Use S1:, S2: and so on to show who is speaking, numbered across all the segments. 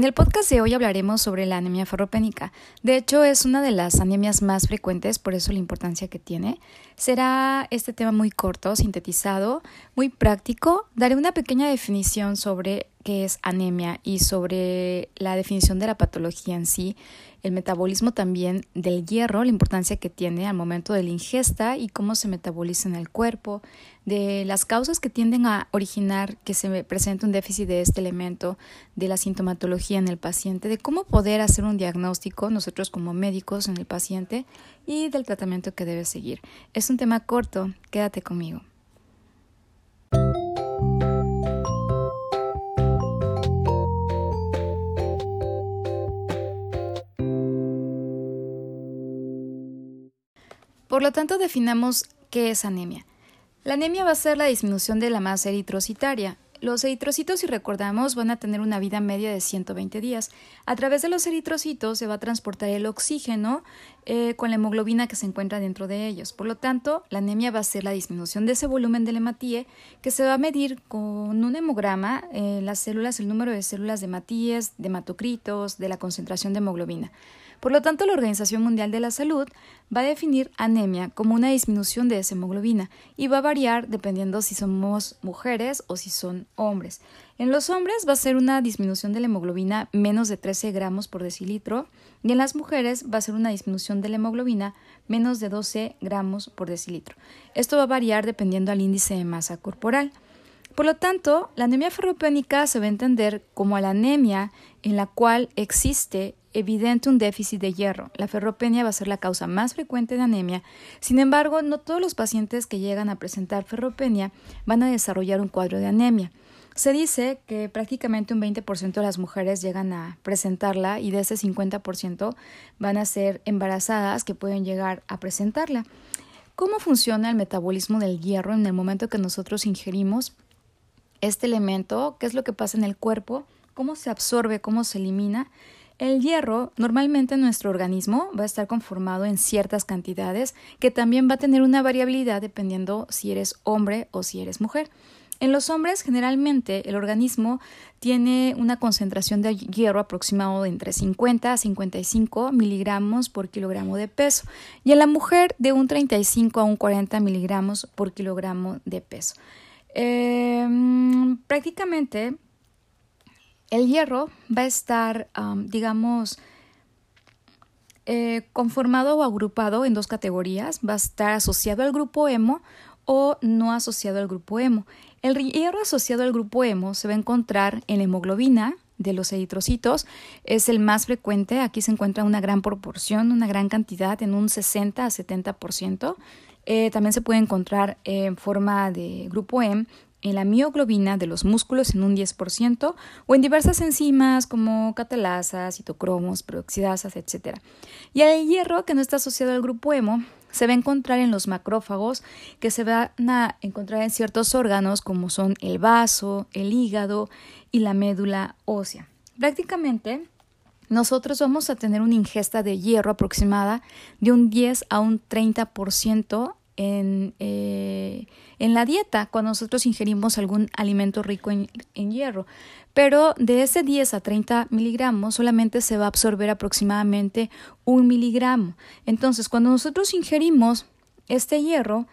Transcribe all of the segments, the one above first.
S1: En el podcast de hoy hablaremos sobre la anemia ferropénica. De hecho, es una de las anemias más frecuentes, por eso la importancia que tiene. Será este tema muy corto, sintetizado, muy práctico. Daré una pequeña definición sobre qué es anemia y sobre la definición de la patología en sí el metabolismo también del hierro, la importancia que tiene al momento de la ingesta y cómo se metaboliza en el cuerpo, de las causas que tienden a originar que se presente un déficit de este elemento, de la sintomatología en el paciente, de cómo poder hacer un diagnóstico nosotros como médicos en el paciente y del tratamiento que debe seguir. Es un tema corto, quédate conmigo. Por lo tanto, definamos qué es anemia. La anemia va a ser la disminución de la masa eritrocitaria. Los eritrocitos, si recordamos, van a tener una vida media de 120 días. A través de los eritrocitos se va a transportar el oxígeno eh, con la hemoglobina que se encuentra dentro de ellos. Por lo tanto, la anemia va a ser la disminución de ese volumen de hematíe que se va a medir con un hemograma, eh, las células, el número de células de hematíes, de hematocritos, de la concentración de hemoglobina. Por lo tanto, la Organización Mundial de la Salud va a definir anemia como una disminución de esa hemoglobina y va a variar dependiendo si somos mujeres o si son hombres. En los hombres va a ser una disminución de la hemoglobina menos de 13 gramos por decilitro y en las mujeres va a ser una disminución de la hemoglobina menos de 12 gramos por decilitro. Esto va a variar dependiendo al índice de masa corporal. Por lo tanto, la anemia ferropénica se va a entender como la anemia en la cual existe evidente un déficit de hierro. La ferropenia va a ser la causa más frecuente de anemia. Sin embargo, no todos los pacientes que llegan a presentar ferropenia van a desarrollar un cuadro de anemia. Se dice que prácticamente un 20% de las mujeres llegan a presentarla y de ese 50% van a ser embarazadas que pueden llegar a presentarla. ¿Cómo funciona el metabolismo del hierro en el momento que nosotros ingerimos este elemento? ¿Qué es lo que pasa en el cuerpo? ¿Cómo se absorbe? ¿Cómo se elimina? El hierro normalmente en nuestro organismo va a estar conformado en ciertas cantidades que también va a tener una variabilidad dependiendo si eres hombre o si eres mujer. En los hombres generalmente el organismo tiene una concentración de hierro aproximado de entre 50 a 55 miligramos por kilogramo de peso y en la mujer de un 35 a un 40 miligramos por kilogramo de peso. Em, prácticamente el hierro va a estar, digamos, eh, conformado o agrupado en dos categorías. Va a estar asociado al grupo hemo o no asociado al grupo hemo. El hierro asociado al grupo hemo se va a encontrar en la hemoglobina de los eritrocitos. Es el más frecuente. Aquí se encuentra una gran proporción, una gran cantidad, en un 60 a 70%. Eh, también se puede encontrar en forma de grupo M en la mioglobina de los músculos en un 10% o en diversas enzimas como catalasas, citocromos, peroxidasas, etc. Y el hierro, que no está asociado al grupo hemo, se va a encontrar en los macrófagos que se van a encontrar en ciertos órganos como son el vaso, el hígado y la médula ósea. Prácticamente nosotros vamos a tener una ingesta de hierro aproximada de un 10 a un 30% en, eh, en la dieta cuando nosotros ingerimos algún alimento rico en, en, hierro. Pero de ese 10 a 30 miligramos solamente se va a absorber aproximadamente un miligramo. Entonces, cuando nosotros ingerimos este hierro,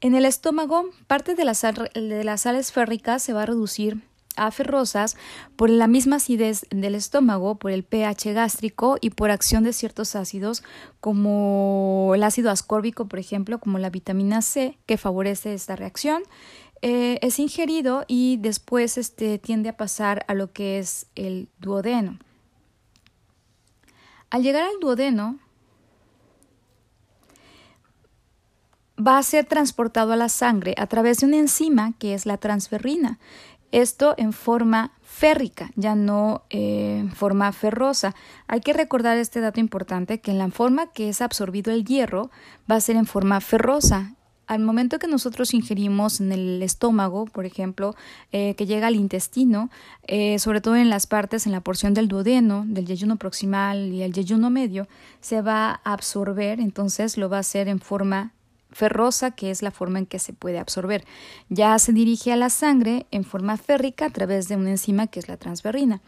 S1: en el estómago, parte de las, de las sales férricas se va a reducir aferrosas por la misma acidez del estómago, por el pH gástrico y por acción de ciertos ácidos como el ácido ascórbico, por ejemplo, como la vitamina C, que favorece esta reacción. Eh, es ingerido y después este, tiende a pasar a lo que es el duodeno. Al llegar al duodeno, va a ser transportado a la sangre a través de una enzima que es la transferrina. Esto en forma férrica, ya no eh, en forma ferrosa. Hay que recordar este dato importante, que en la forma que es absorbido el hierro va a ser en forma ferrosa. Al momento que nosotros ingerimos en el estómago, por ejemplo, eh, que llega al intestino, eh, sobre todo en las partes, en la porción del duodeno, del yeyuno proximal y el yeyuno medio, se va a absorber, entonces lo va a hacer en forma ferrosa, que es la forma en que se puede absorber. Ya se dirige a la sangre en forma férrica a través de una enzima que es la transferrina.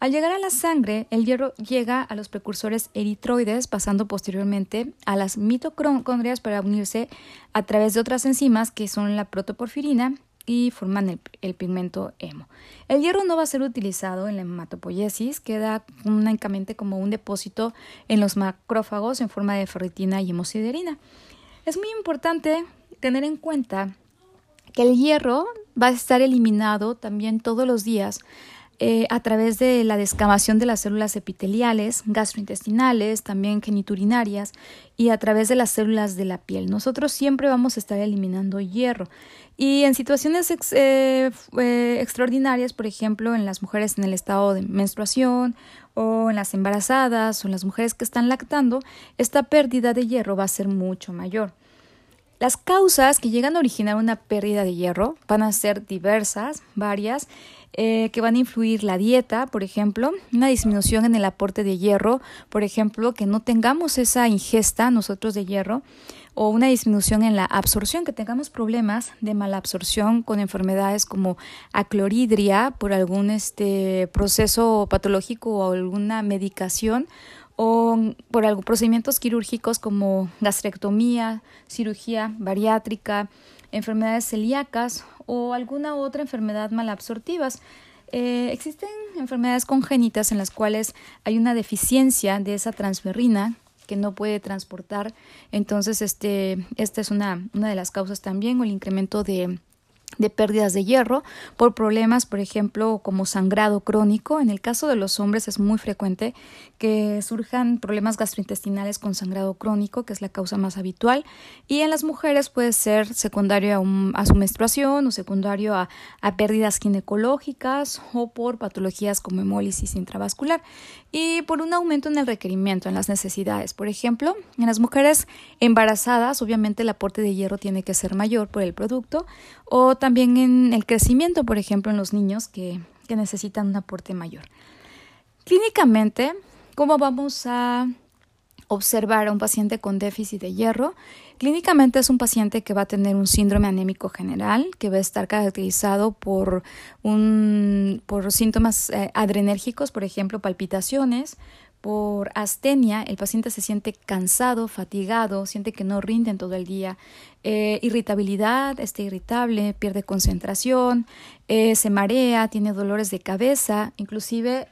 S1: Al llegar a la sangre, el hierro llega a los precursores eritroides, pasando posteriormente a las mitocondrias para unirse a través de otras enzimas que son la protoporfirina y forman el, pigmento hemo. El hierro no va a ser utilizado en la hematopoiesis, queda únicamente como un depósito en los macrófagos en forma de ferritina y hemosiderina. Es muy importante tener en cuenta que el hierro va a estar eliminado también todos los días eh, a través de la descamación de las células epiteliales, gastrointestinales, también geniturinarias y a través de las células de la piel. Nosotros siempre vamos a estar eliminando hierro. Y en situaciones eh, eh, extraordinarias, por ejemplo, en las mujeres en el estado de menstruación o en las embarazadas o en las mujeres que están lactando, esta pérdida de hierro va a ser mucho mayor. Las causas que llegan a originar una pérdida de hierro van a ser diversas, varias, eh, que van a influir la dieta, por ejemplo, una disminución en el aporte de hierro, por ejemplo, que no tengamos esa ingesta nosotros de hierro, o una disminución en la absorción, que tengamos problemas de mala absorción con enfermedades como acloridria por algún este, proceso patológico o alguna medicación o por algo, procedimientos quirúrgicos como gastrectomía, cirugía bariátrica, enfermedades celíacas o alguna otra enfermedad malabsortivas. Eh, existen enfermedades congénitas en las cuales hay una deficiencia de esa transferrina que no puede transportar. Entonces, este, esta es una, una de las causas también, o el incremento de de pérdidas de hierro por problemas, por ejemplo, como sangrado crónico. En el caso de los hombres es muy frecuente que surjan problemas gastrointestinales con sangrado crónico, que es la causa más habitual, y en las mujeres puede ser secundario a, su menstruación o secundario a, a, pérdidas ginecológicas o por patologías como hemólisis intravascular y por un aumento en el requerimiento, en las necesidades. Por ejemplo, en las mujeres embarazadas, obviamente el aporte de hierro tiene que ser mayor por el producto o también en el crecimiento, por ejemplo, en los niños que, que necesitan un aporte mayor. Clínicamente, ¿cómo vamos a observar a un paciente con déficit de hierro? Clínicamente es un paciente que va a tener un síndrome anémico general, que va a estar caracterizado por, un, por síntomas eh, adrenérgicos, por ejemplo, palpitaciones, por astenia, el paciente se siente cansado, fatigado, siente que no rinde en todo el día, eh, irritabilidad, está irritable, pierde concentración, eh, se marea, tiene dolores de cabeza, inclusive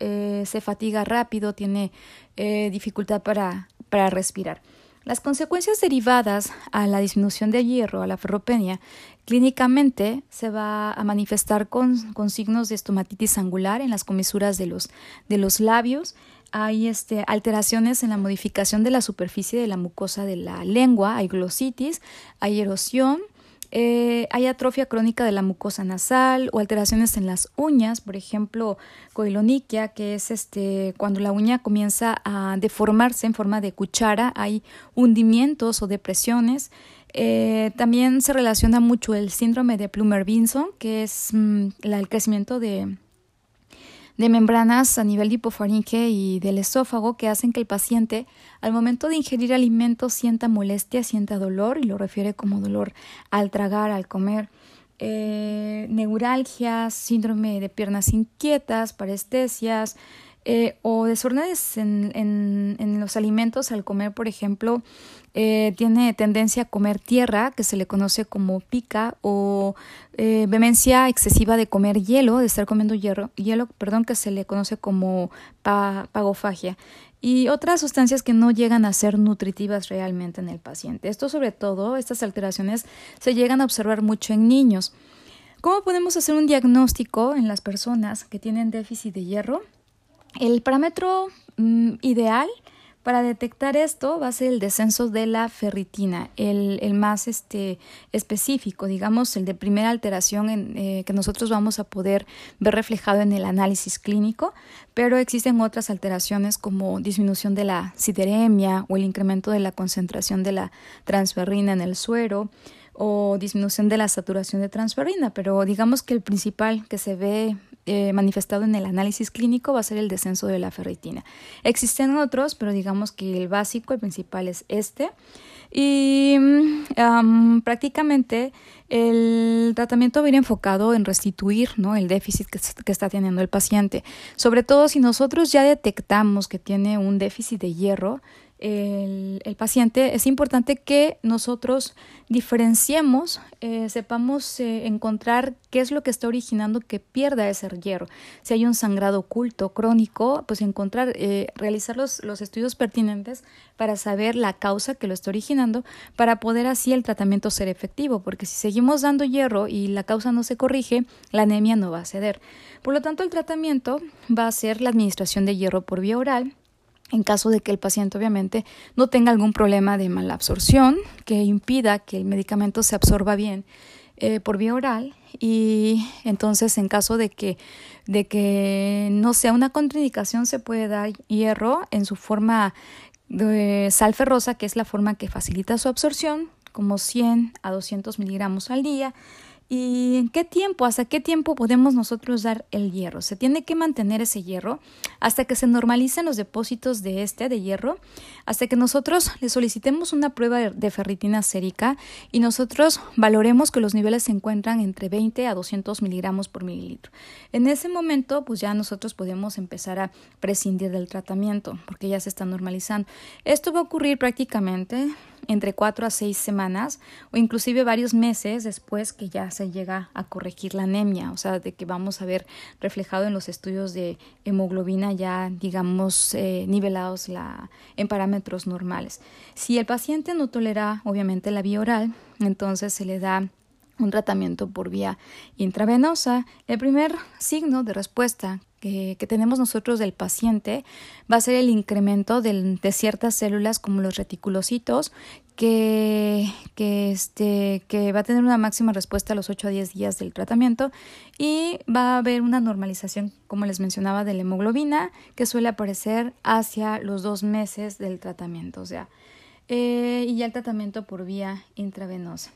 S1: se fatiga rápido, tiene dificultad para, para respirar. Las consecuencias derivadas a la disminución de hierro, a la ferropenia, clínicamente se va a manifestar con, signos de estomatitis angular en las comisuras de los, de los labios. Hay este, alteraciones en la modificación de la superficie de la mucosa de la lengua, hay glositis, hay erosión, eh, hay atrofia crónica de la mucosa nasal o alteraciones en las uñas, por ejemplo, coiloniquia, que es este, cuando la uña comienza a deformarse en forma de cuchara, hay hundimientos o depresiones. Eh, también se relaciona mucho el síndrome de Plumer-Vinson, que es mm, el crecimiento de, de membranas a nivel de hipofaringe y del esófago que hacen que el paciente al momento de ingerir alimentos sienta molestia, sienta dolor y lo refiere como dolor al tragar, al comer. Eh, neuralgias, síndrome de piernas inquietas, parestesias, eh, o desórdenes en, los alimentos al comer, por ejemplo, eh, tiene tendencia a comer tierra, que se le conoce como pica, o eh, vehemencia excesiva de comer hielo, de estar comiendo hielo, hielo perdón, que se le conoce como pagofagia, y otras sustancias que no llegan a ser nutritivas realmente en el paciente. Esto sobre todo, estas alteraciones se llegan a observar mucho en niños. ¿Cómo podemos hacer un diagnóstico en las personas que tienen déficit de hierro? El parámetro mm, ideal para detectar esto va a ser el descenso de la ferritina, el, más este, específico, digamos, el de primera alteración en, eh, que nosotros vamos a poder ver reflejado en el análisis clínico, pero existen otras alteraciones como disminución de la sideremia o el incremento de la concentración de la transferrina en el suero o disminución de la saturación de transferrina, pero digamos que el principal que se ve eh, manifestado en el análisis clínico va a ser el descenso de la ferritina. Existen otros, pero digamos que el básico, el principal es este. Y prácticamente el tratamiento va a ir enfocado en restituir ¿no? el déficit que, está teniendo el paciente. Sobre todo si nosotros ya detectamos que tiene un déficit de hierro, el, el paciente, es importante que nosotros diferenciemos, eh, sepamos eh, encontrar qué es lo que está originando que pierda ese hierro. Si hay un sangrado oculto, crónico, pues encontrar, eh, realizar los, los estudios pertinentes para saber la causa que lo está originando, para poder así el tratamiento ser efectivo, porque si seguimos dando hierro y la causa no se corrige, la anemia no va a ceder. Por lo tanto, el tratamiento va a ser la administración de hierro por vía oral, en caso de que el paciente obviamente no tenga algún problema de mala absorción que impida que el medicamento se absorba bien eh, por vía oral y entonces en caso de que de que no sea una contraindicación se puede dar hierro en su forma de sal ferrosa que es la forma que facilita su absorción como 100 a 200 miligramos al día ¿Y en qué tiempo, hasta qué tiempo podemos nosotros dar el hierro? Se tiene que mantener ese hierro hasta que se normalicen los depósitos de este, de hierro, hasta que nosotros le solicitemos una prueba de ferritina sérica y nosotros valoremos que los niveles se encuentran entre 20 a 200 miligramos por mililitro. En ese momento, pues ya nosotros podemos empezar a prescindir del tratamiento porque ya se está normalizando. Esto va a ocurrir prácticamente entre cuatro a seis semanas o inclusive varios meses después que ya se llega a corregir la anemia, o sea, de que vamos a ver reflejado en los estudios de hemoglobina ya, digamos, eh, nivelados la, en parámetros normales. Si el paciente no tolera, obviamente, la vía oral, entonces se le da un tratamiento por vía intravenosa. El primer signo de respuesta que, tenemos nosotros del paciente va a ser el incremento de ciertas células como los reticulocitos que, que, este, que va a tener una máxima respuesta a los 8 a 10 días del tratamiento y va a haber una normalización, como les mencionaba, de la hemoglobina que suele aparecer hacia los dos meses del tratamiento, o sea, eh, y ya el tratamiento por vía intravenosa.